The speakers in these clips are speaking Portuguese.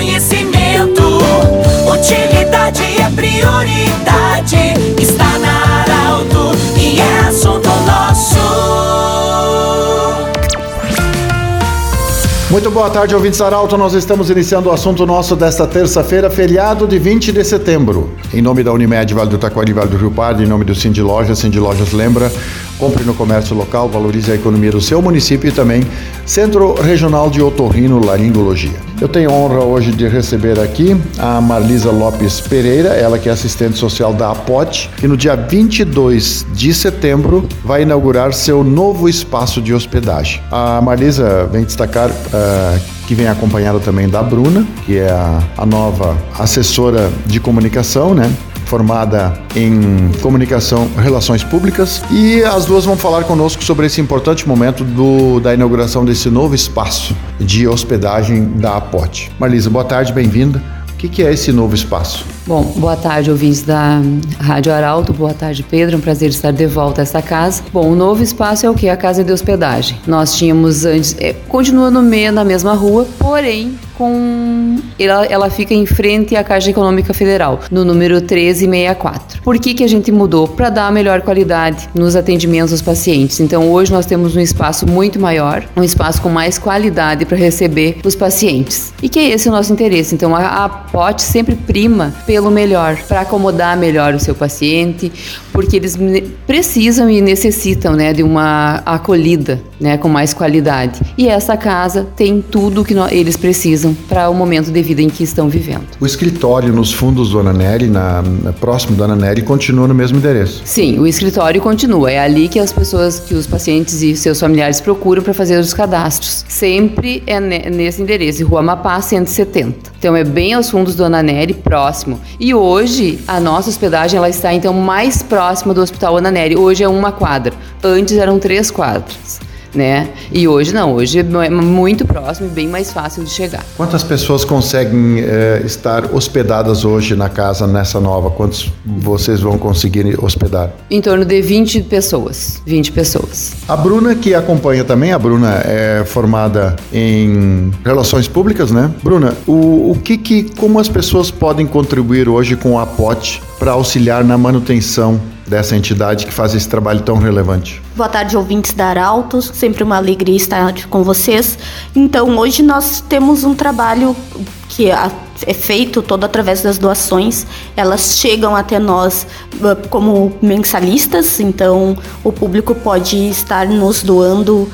conhecimento. Utilidade é prioridade. Está na Arauto e é assunto nosso. Muito boa tarde, ouvintes Arauto. Nós estamos iniciando o assunto nosso desta terça-feira, feriado de 20 de setembro. Em nome da Unimed, Vale do Taquari, Vale do Rio Pardo, em nome do Cindy Lojas, Cindy Lojas lembra, compre no comércio local, valorize a economia do seu município e também Centro Regional de Otorrino Laringologia. Eu tenho honra hoje de receber aqui a Marlisa Lopes Pereira, ela que é assistente social da APOT, que no dia 22 de setembro vai inaugurar seu novo espaço de hospedagem. A Marlisa vem destacar uh, que vem acompanhada também da Bruna, que é a, a nova assessora de comunicação, né? Formada em comunicação, relações públicas, e as duas vão falar conosco sobre esse importante momento do, da inauguração desse novo espaço de hospedagem da APOT. Marlisa, boa tarde, bem-vinda. O que, que é esse novo espaço? Bom, boa tarde, ouvintes da Rádio Arauto. Boa tarde, Pedro. É um prazer estar de volta a esta casa. Bom, o novo espaço é o que? A casa de hospedagem. Nós tínhamos antes, é, continua no meio, na mesma rua, porém com ela, ela fica em frente à Caixa Econômica Federal, no número 1364. Por que, que a gente mudou? Para dar melhor qualidade nos atendimentos aos pacientes. Então hoje nós temos um espaço muito maior, um espaço com mais qualidade para receber os pacientes. E que é esse o nosso interesse. Então a, a POT sempre prima pelo melhor, para acomodar melhor o seu paciente, porque eles precisam e necessitam né, de uma acolhida né, com mais qualidade. E essa casa tem tudo que eles precisam para o momento de vida em que estão vivendo. O escritório nos fundos do Nery, na, na, próximo do Nery, continua no mesmo endereço? Sim, o escritório continua. É ali que as pessoas, que os pacientes e seus familiares procuram para fazer os cadastros. Sempre é nesse endereço, Rua Mapá 170. Então é bem aos fundos do Nery, próximo. E hoje a nossa hospedagem ela está então mais próxima do Hospital Nery. Hoje é uma quadra. Antes eram três quadras né? E hoje não, hoje é muito próximo e bem mais fácil de chegar. Quantas pessoas conseguem é, estar hospedadas hoje na casa nessa nova? Quantos vocês vão conseguir hospedar? Em torno de 20 pessoas, 20 pessoas. A Bruna que acompanha também, a Bruna é formada em relações públicas, né? Bruna, o, o que que, como as pessoas podem contribuir hoje com a POT para auxiliar na manutenção dessa entidade que faz esse trabalho tão relevante. Boa tarde, ouvintes da Arautos. Sempre uma alegria estar com vocês. Então, hoje nós temos um trabalho que é feito todo através das doações. Elas chegam até nós ah, como mensalistas, então o público pode estar nos doando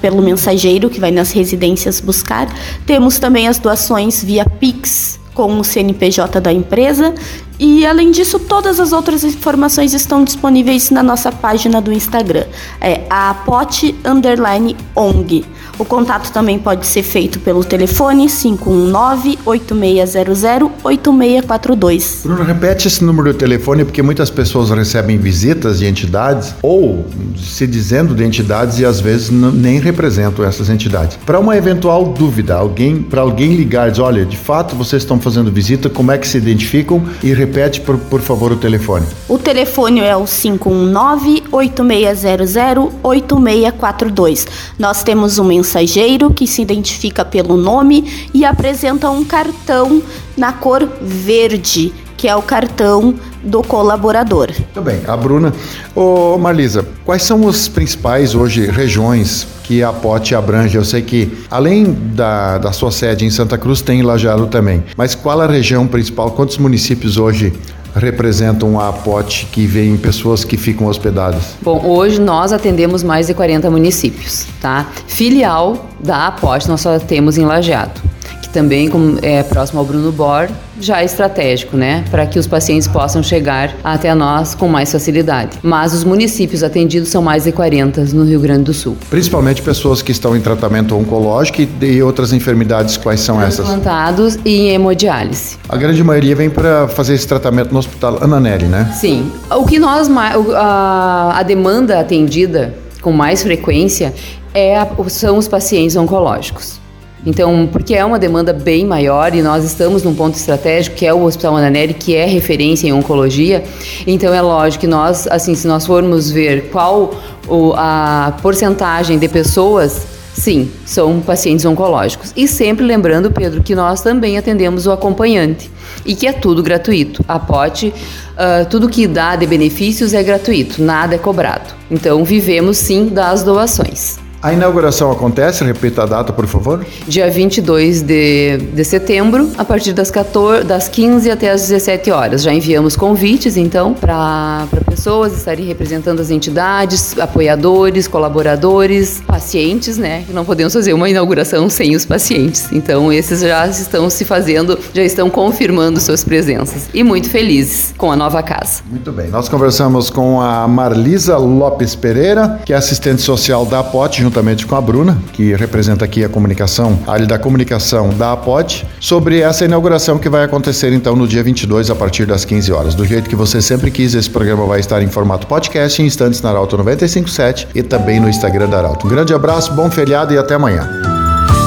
pelo mensageiro que vai nas residências buscar. Temos também as doações via Pix com o CNPJ da empresa e além disso, todas as outras informações estão disponíveis na nossa página do Instagram. É a Pot Underline ONG. O contato também pode ser feito pelo telefone 519-8600-8642. Bruno, repete esse número de telefone porque muitas pessoas recebem visitas de entidades ou se dizendo de entidades e às vezes nem representam essas entidades. Para uma eventual dúvida, alguém para alguém ligar e dizer, olha, de fato vocês estão fazendo visita, como é que se identificam e repete por, por favor o telefone. O telefone é o 519-8600-8642. Nós temos uma mensageiro que se identifica pelo nome e apresenta um cartão na cor verde, que é o cartão do colaborador. Muito bem. A Bruna. Ô Marlisa, quais são as principais hoje regiões que a POT abrange? Eu sei que além da, da sua sede em Santa Cruz tem Lajeado também, mas qual a região principal? Quantos municípios hoje representam a APOT que vem pessoas que ficam hospedadas? Bom, hoje nós atendemos mais de 40 municípios, tá? Filial da APOT nós só temos em Lajeado também como é próximo ao Bruno Bor, já é estratégico, né, para que os pacientes possam chegar até nós com mais facilidade. Mas os municípios atendidos são mais de 40 no Rio Grande do Sul. Principalmente pessoas que estão em tratamento oncológico e outras enfermidades, quais são essas? Transplantados e em hemodiálise. A grande maioria vem para fazer esse tratamento no Hospital Ananelli, né? Sim. O que nós a, a demanda atendida com mais frequência é a, são os pacientes oncológicos. Então, porque é uma demanda bem maior e nós estamos num ponto estratégico que é o Hospital Ananeri, que é referência em oncologia. Então, é lógico que nós, assim, se nós formos ver qual o, a porcentagem de pessoas Sim, são pacientes oncológicos. E sempre lembrando, Pedro, que nós também atendemos o acompanhante e que é tudo gratuito. A POT, uh, tudo que dá de benefícios é gratuito, nada é cobrado. Então, vivemos sim das doações. A inauguração acontece, repita a data, por favor. Dia 22 de, de setembro, a partir das, 14, das 15 até as 17 horas. Já enviamos convites, então, para pessoas estarem representando as entidades, apoiadores, colaboradores, pacientes, né? Não podemos fazer uma inauguração sem os pacientes. Então, esses já estão se fazendo, já estão confirmando suas presenças. E muito felizes com a nova casa. Muito bem. Nós conversamos com a Marlisa Lopes Pereira, que é assistente social da APOT, junto juntamente com a Bruna, que representa aqui a comunicação, a área da comunicação da Apod sobre essa inauguração que vai acontecer então no dia 22 a partir das 15 horas. Do jeito que você sempre quis, esse programa vai estar em formato podcast em instantes na Arauto 957 e também no Instagram da Arauto. Um grande abraço, bom feriado e até amanhã.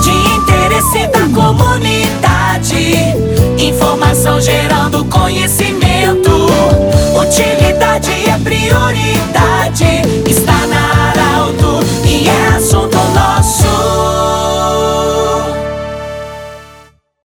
De interesse da comunidade, informação gerando conhecimento, utilidade é prioridade.